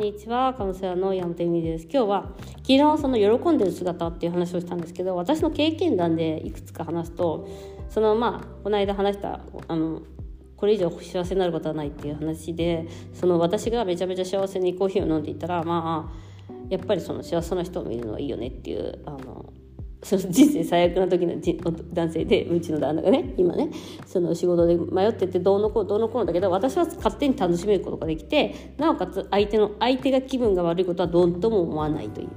にちはカウンセラーの山本由美です。今日は昨日その喜んでる姿っていう話をしたんですけど私の経験談でいくつか話すとそのまあこの間話したあのこれ以上幸せになることはないっていう話でその私がめちゃめちゃ幸せにコーヒーを飲んでいたらまあやっぱりその幸せな人を見るのはいいよねっていうあのその人生最悪な時の男性でうちの旦那がね今ねその仕事で迷っててどうのこうどうのこうだけど私は勝手に楽しめることができてなおかつ相手の相手が気分が悪いことはどうとも思わないという。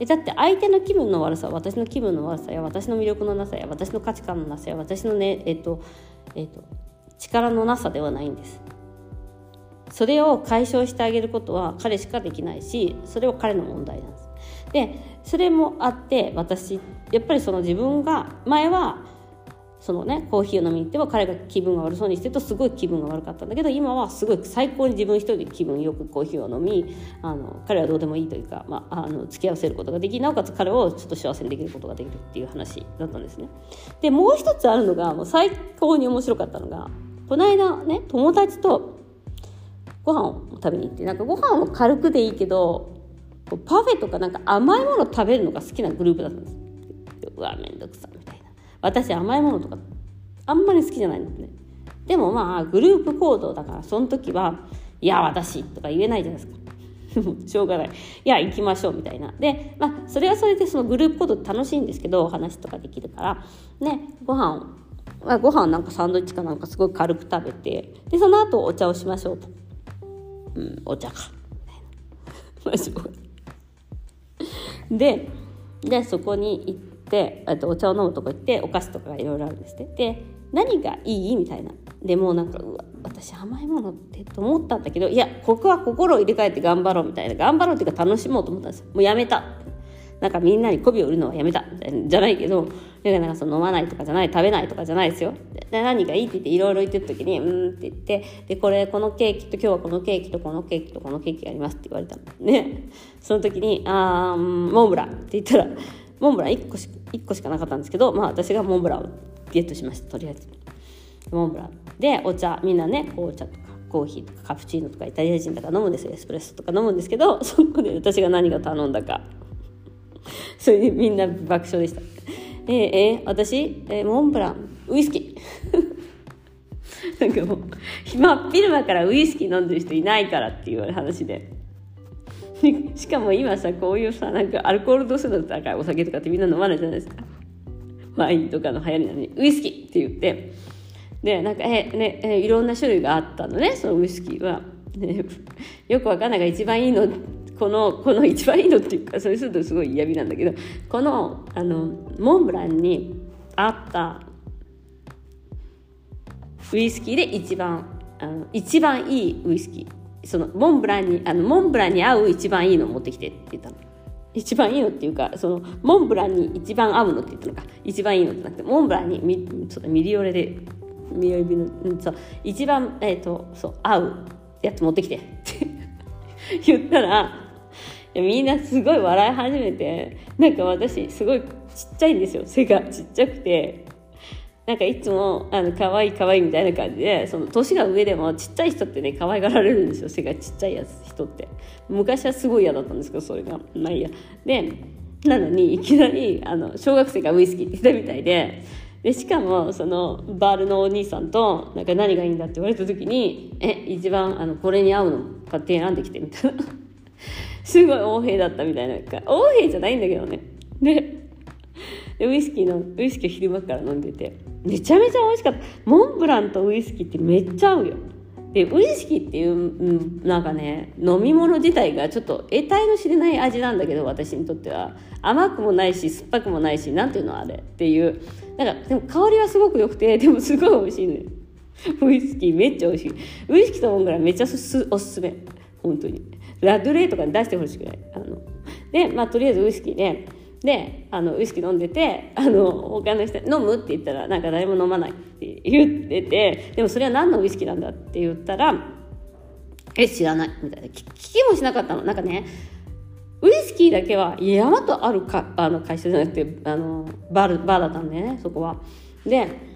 えだって相手の気分の悪さ私の気分の悪さや私の魅力のなさや私の価値観のなさや私のねえっとえっと力のなさではないんですそれを解消してあげることは彼しかできないしそれは彼の問題なんですでそれもあって私やっぱりその自分が前はそのねコーヒーを飲みに行っても彼が気分が悪そうにしてるとすごい気分が悪かったんだけど今はすごい最高に自分一人で気分よくコーヒーを飲みあの彼はどうでもいいというか、まあ、あの付き合わせることができなおかつ彼をちょっと幸せにできることができるっていう話だったんですね。でもう一つあるのがもう最高に面白かったのがこの間ね友達とご飯を食べに行ってなんかご飯を軽くでいいけどパフェとかなんか甘いもの食べるのが好きなグループだったんですうわめんどくさみたいな私甘いものとかあんまり好きじゃないんですねでもまあグループ行動だからその時はいや私とか言えないじゃないですか しょうがない。いや、行きましょうみたいな。で、まあ、それはそれでそのグループ行動楽しいんですけどお、話とかできるから、ね、ご飯を、まあ、ご飯なんかサンドイッチかなんかすごい軽く食べて、で、その後お茶をしましょうと。うん、お茶か。まあ、しょうがな。ででそこに行ってとお茶を飲むとこ行ってお菓子とかいろいろあるんですねで何がいいみたいな。でもうなんかうわ私甘いものってと思ったんだけどいやここは心を入れ替えて頑張ろうみたいな。頑張ろうっていうか楽しもうと思ったんですよ。もうやめた。なんかみんなに媚びを売るのはやめた。じゃないけどなんかその飲まないとかじゃない食べないとかじゃないですよ。で何がいいって言っていろいろ言ってる時に「うん」って言ってでこれこのケーキと今日はこのケーキとこのケーキとこのケーキがありますって言われたの。ね。その時に「あーモンブラン」って言ったらモンブラン1個し1個しかなかったんですけどまあ私がモンブランをゲットしましたとりあえず。モンブラン。でお茶みんなね紅茶とかコーヒーとかカプチーノとかイタリア人だから飲むんですよ。エスプレッソとか飲むんですけどそこで私が何が頼んだか。それでみんな爆笑でした。えー、えー、私、えー、モンブランウイスキー。なんかもう真っ昼間からウイスキー飲んでる人いないからっていう話で。しかも今さこういうさなんかアルコール度数の高いお酒とかってみんな飲まないじゃないですか。ワインとかの流行りなのにウイスキーって言って。でなんかえねえいろんな種類があったのねそのウイスキーは、ね、よくわかんないが一番いいのこのこの一番いいのっていうかそれするとすごい嫌味なんだけどこのあのモンブランにあったウイスキーで一番あの一番いいウイスキー。そのモンブランにあのモンブランに合う一番いいのを持ってきてって言ったの。一番いいのっていうかそのモンブランに一番合うのって言ったのか。一番いいのってなくてモンブランにミちょっとミリオレでミリオレのそう一番、えーと、そう合うやつ持ってきてって 言ったらみんなすごい笑い始めてなんか私すごいちっちゃいんですよ。背がちっちゃくて。なんかいつもあの可愛い可愛いみたいな感じでその年が上でもちっちゃい人ってね可愛がられるんですよ。背がちっちゃいやつ人って。昔はすごい嫌だったんですけどそれが。まあいいや。でなのにいきなりあの小学生がウイスキーって言ったみたいででしかもそのバールのお兄さんとなんか何がいいんだって言われた時に「え一番あのこれに合うの買って選んできて」みたいな。すごい横兵だったみたいな。横兵じゃないんだけどね。でウイスキーのウイスキー昼間から飲んでて。めちゃめちゃ美味しかった。モンブランとウイスキーってめっちゃ合うよ。でウイスキーっていうなんかね飲み物自体がちょっと得体の知れない味なんだけど私にとっては。甘くもないし酸っぱくもないしなんていうのあれ。っていう。なんかでも香りはすごく良くてでもすごい美味しいのよ。ウイスキーめっちゃ美味しい。ウイスキーとモンブランめっちゃおすすめ。本当に。ラドレーとかに出してほしくない。あのでまあとりあえずウイスキーでであのウイスキー飲んでてあの他の人飲むって言ったらなんか誰も飲まないって言っててでもそれは何のウイスキーなんだって言ったらえ知らないみたいな。聞きもしなかったの。なんかねウイスキーだけは山とあるかあの会社じゃなくてあのバーバーだったんでねそこは。で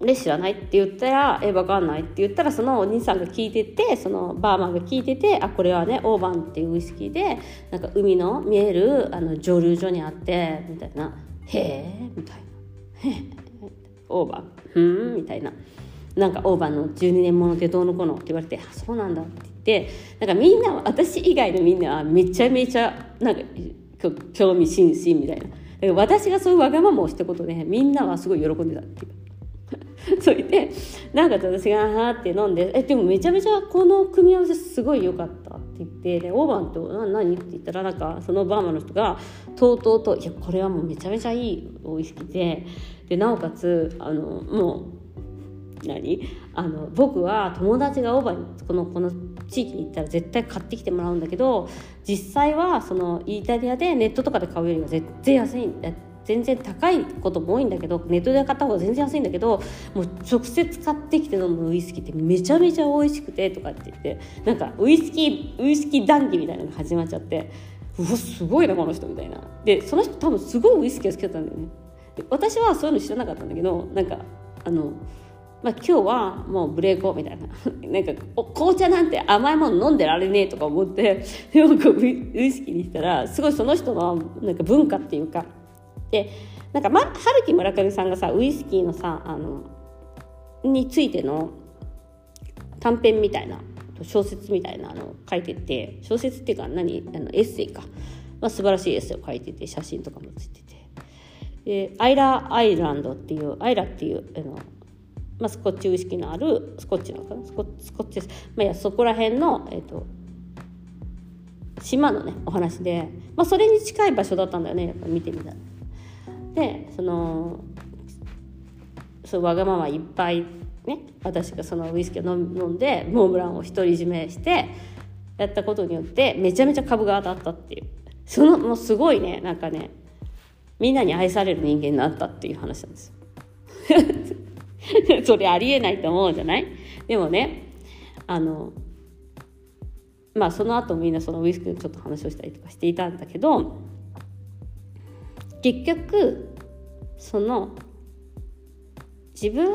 で知らないって言ったら「え分かんない」って言ったらそのお兄さんが聞いててそのバーマンが聞いてて「あこれはねオーバンっていうウイスキーでなんか海の見えるあの蒸留所にあって」みたいな「へえ」みたいな「へえ」オーバン「ふん」みたいな。なんかオーバンの12年ものでどうのこうのって言われて「あそうなんだ」って言ってなんかみんな私以外のみんなはめちゃめちゃなんか興味津々みたいな。だから私がそういうわがままをしたことでみんなはすごい喜んでたっていう。それでなんか私が「はって飲んで「えでもめちゃめちゃこの組み合わせすごい良かった」って言ってでオーバンと「何?」って言ったらなんかそのバーマの人がとうとうと「いやこれはもうめちゃめちゃいいウイスキーででなおかつあのもう何？あの僕は友達がオーバーにこのこの地域に行ったら絶対買ってきてもらうんだけど実際はそのイタリアでネットとかで買うよりは全然安い全然高いことも多いんだけどネットで買った方が全然安いんだけどもう直接買ってきて飲むウイスキーってめちゃめちゃ美味しくてとかって言ってなんかウイスキーウイスキー談義みたいなのが始まっちゃってうわすごいなこの人みたいな。でその人多分すごいウイスキーが好きだったんだよね。私はそういうの知らなかったんだけどなんかあのまあ、今日はもうブレーコみたいな。なんか紅茶なんて甘いもの飲んでられねえとか思ってなんかウイスキーにしたらすごいその人のなんか文化っていうかでなんか、ま、春樹村上さんがさウイスキーのさあのについての短編みたいな小説みたいなのを書いてて小説っていうか何あのエッセイか、まあ、素晴らしいエッセイを書いてて写真とかもついてて。でアイラアイランドっていうアイラっていうあの、まあ、スコッチウイスキーのあるスコッチのかな？スコスコッチです、まあ、いやそこら辺の、えーと、島のねお話で、まあ、それに近い場所だったんだよねやっぱ見てみたら。でそのそうわがままいっぱいね私がそのウイスキーを飲んでモンブランを独り占めしてやったことによってめちゃめちゃ株が当たったっていう。そのもうすごいねなんかねみんなに愛される人間になったっていう話なんです。それありえないと思うじゃない？でもねあのまあその後みんなそのウイスキーのちょっと話をしたりとかしていたんだけど結局その自分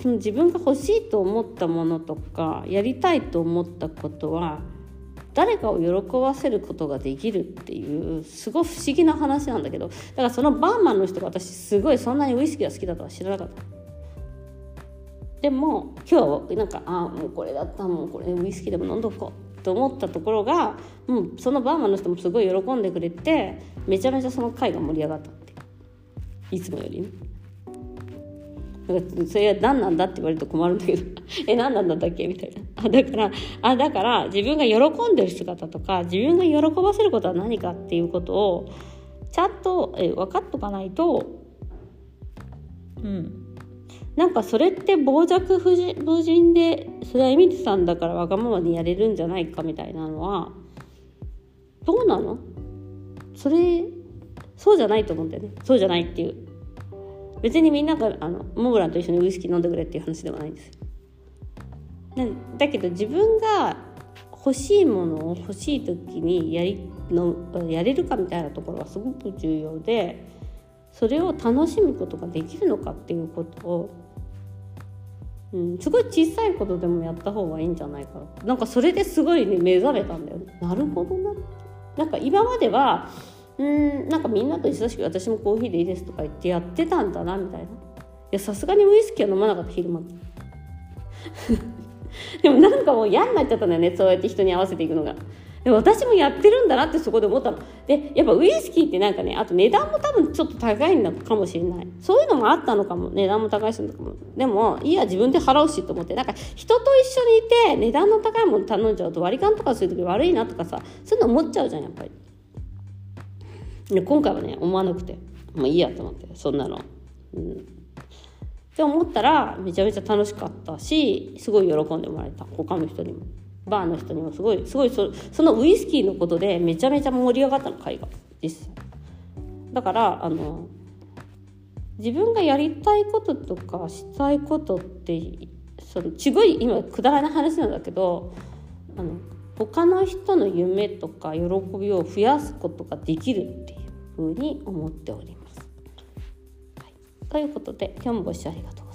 その自分が欲しいと思ったものとかやりたいと思ったことは誰かを喜ばせることができるっていうすごい不思議な話なんだけどだからそのバーマンの人が私すごいそんなにウイスキーが好きだとは知らなかった。でも今日なんかああもうこれだったもうこれウイスキーでも飲んどこう。と思ったところが、う、そのバーマンの人もすごい喜んでくれてめちゃめちゃその会が盛り上がったって。いつもよりね。なんかそれは何なんだって言われると困るんだけど。え何なんだったっけみたいな。あだからあだから自分が喜んでる姿とか自分が喜ばせることは何かっていうことをちゃんとえ分かっとかないとうん。なんかそれって傍若無人でそれはエミリさんだからわがままにやれるんじゃないかみたいなのはどうなの？それそうじゃないと思うんだよね。そうじゃないっていう。別にみんながあのモグランと一緒にウイスキー飲んでくれっていう話ではないんですよ。だけど自分が欲しいものを欲しい時にやりのやれるかみたいなところがすごく重要でそれを楽しむことができるのかっていうことをうん、すごい小さいことでもやった方がいいんじゃないかな。なんかそれですごいね目覚めたんだよね。なるほどな。なんか今まではうんなんかみんなと忙しく私もコーヒーでいいですとか言ってやってたんだなみたいな。いやさすがにウイスキーは飲まなかった昼間。でもなんかもう嫌になっちゃったんだよねそうやって人に合わせていくのが。で私もやってるんだなってそこで思ったの。でやっぱウイスキーってなんかねあと値段も多分ちょっと高いのかもしれない。そういうのもあったのかも。値段も高いしのかも。でもいいや自分で払うしと思って。なんか人と一緒にいて値段の高いもの頼んじゃうと割り勘とかする時悪いなとかさそういうの思っちゃうじゃんやっぱり。で今回はね思わなくて。もういいやと思って。そんなの。うん。って思ったらめちゃめちゃ楽しかったしすごい喜んでもらえた。他の人にも。バーの人にもすごいすごいそそのウイスキーのことでめちゃめちゃ盛り上がったの会が実際。だからあの自分がやりたいこととかしたいことってそのすごい今くだらない話なんだけどあの他の人の夢とか喜びを増やすことができるっていうふうに思っております。はい、ということで今日もご視聴ありがとう。